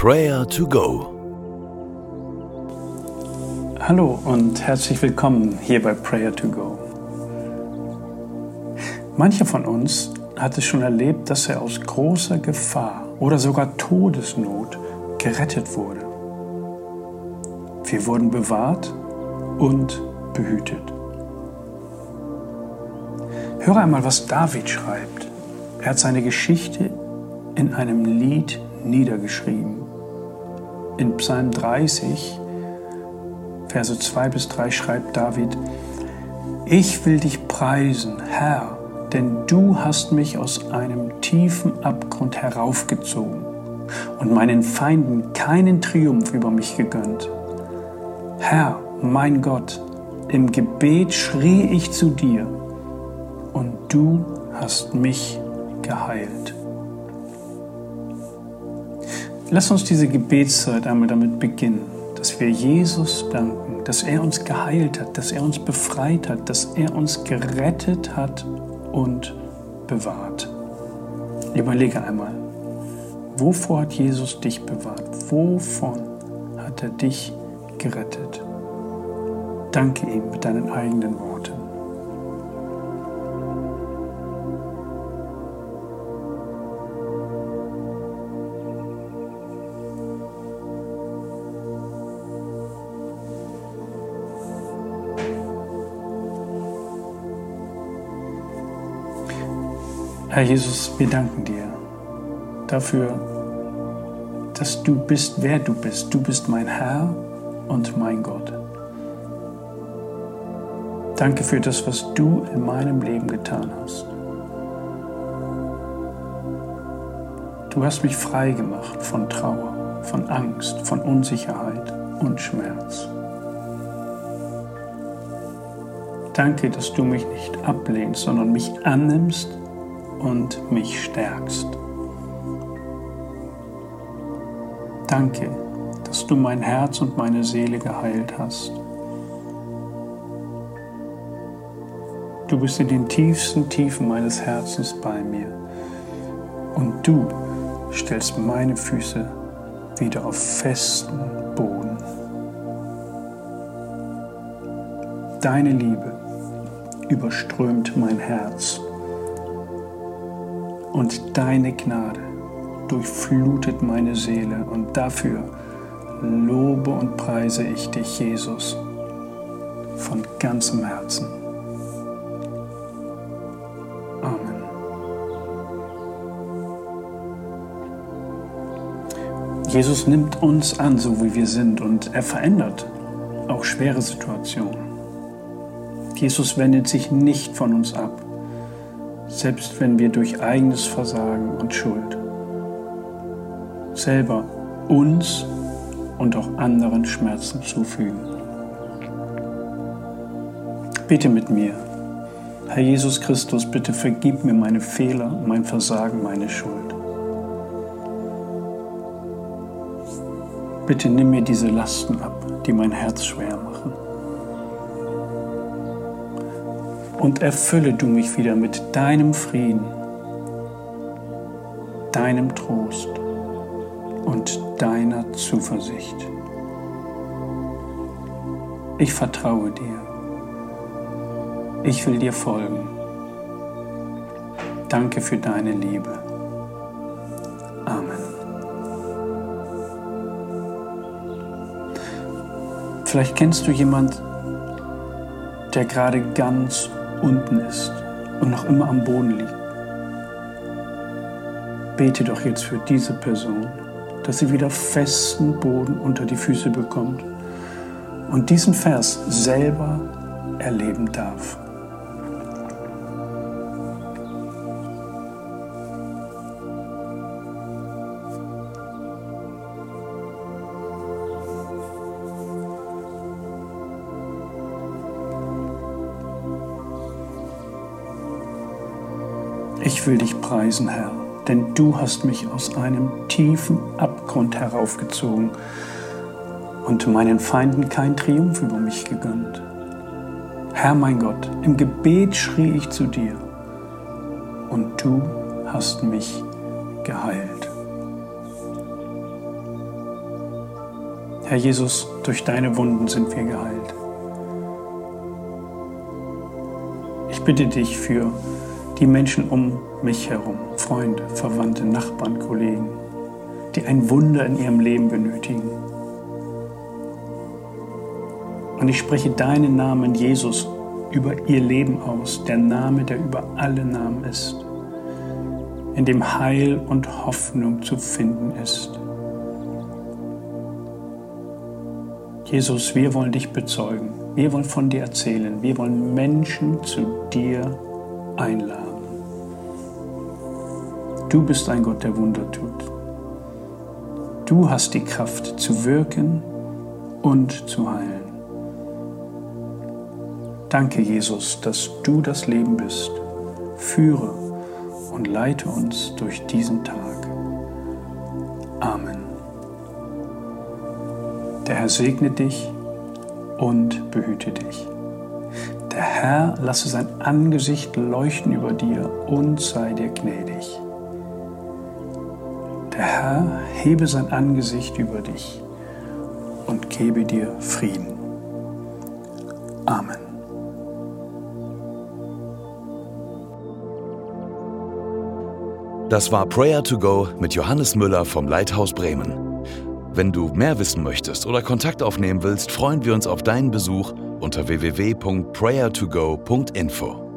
Prayer to Go. Hallo und herzlich willkommen hier bei Prayer to Go. Mancher von uns hat es schon erlebt, dass er aus großer Gefahr oder sogar Todesnot gerettet wurde. Wir wurden bewahrt und behütet. Höre einmal, was David schreibt. Er hat seine Geschichte in einem Lied niedergeschrieben. In Psalm 30, Verse 2 bis 3 schreibt David, Ich will dich preisen, Herr, denn du hast mich aus einem tiefen Abgrund heraufgezogen und meinen Feinden keinen Triumph über mich gegönnt. Herr, mein Gott, im Gebet schrie ich zu dir und du hast mich geheilt. Lass uns diese Gebetszeit einmal damit beginnen, dass wir Jesus danken, dass er uns geheilt hat, dass er uns befreit hat, dass er uns gerettet hat und bewahrt. Überlege einmal, wovor hat Jesus dich bewahrt? Wovon hat er dich gerettet? Danke ihm mit deinen eigenen Worten. Herr Jesus, wir danken dir dafür, dass du bist, wer du bist. Du bist mein Herr und mein Gott. Danke für das, was du in meinem Leben getan hast. Du hast mich frei gemacht von Trauer, von Angst, von Unsicherheit und Schmerz. Danke, dass du mich nicht ablehnst, sondern mich annimmst und mich stärkst. Danke, dass du mein Herz und meine Seele geheilt hast. Du bist in den tiefsten Tiefen meines Herzens bei mir und du stellst meine Füße wieder auf festen Boden. Deine Liebe überströmt mein Herz und deine Gnade durchflutet meine Seele und dafür lobe und preise ich dich, Jesus, von ganzem Herzen. Amen. Jesus nimmt uns an, so wie wir sind, und er verändert auch schwere Situationen. Jesus wendet sich nicht von uns ab selbst wenn wir durch eigenes Versagen und Schuld selber uns und auch anderen Schmerzen zufügen. Bitte mit mir, Herr Jesus Christus, bitte vergib mir meine Fehler, mein Versagen, meine Schuld. Bitte nimm mir diese Lasten ab, die mein Herz schwer und erfülle du mich wieder mit deinem Frieden, deinem Trost und deiner Zuversicht. Ich vertraue dir. Ich will dir folgen. Danke für deine Liebe. Amen. Vielleicht kennst du jemand, der gerade ganz unten ist und noch immer am Boden liegt. Bete doch jetzt für diese Person, dass sie wieder festen Boden unter die Füße bekommt und diesen Vers selber erleben darf. Ich will dich preisen, Herr, denn du hast mich aus einem tiefen Abgrund heraufgezogen und meinen Feinden kein Triumph über mich gegönnt. Herr mein Gott, im Gebet schrie ich zu dir und du hast mich geheilt. Herr Jesus, durch deine Wunden sind wir geheilt. Ich bitte dich für die Menschen um mich herum, Freunde, Verwandte, Nachbarn, Kollegen, die ein Wunder in ihrem Leben benötigen. Und ich spreche deinen Namen, Jesus, über ihr Leben aus, der Name, der über alle Namen ist, in dem Heil und Hoffnung zu finden ist. Jesus, wir wollen dich bezeugen, wir wollen von dir erzählen, wir wollen Menschen zu dir einladen. Du bist ein Gott, der Wunder tut. Du hast die Kraft zu wirken und zu heilen. Danke, Jesus, dass du das Leben bist. Führe und leite uns durch diesen Tag. Amen. Der Herr segne dich und behüte dich. Der Herr lasse sein Angesicht leuchten über dir und sei dir gnädig. Der Herr hebe sein Angesicht über dich und gebe dir Frieden. Amen. Das war Prayer to Go mit Johannes Müller vom Leithaus Bremen. Wenn du mehr wissen möchtest oder Kontakt aufnehmen willst, freuen wir uns auf deinen Besuch unter www.prayertogo.info.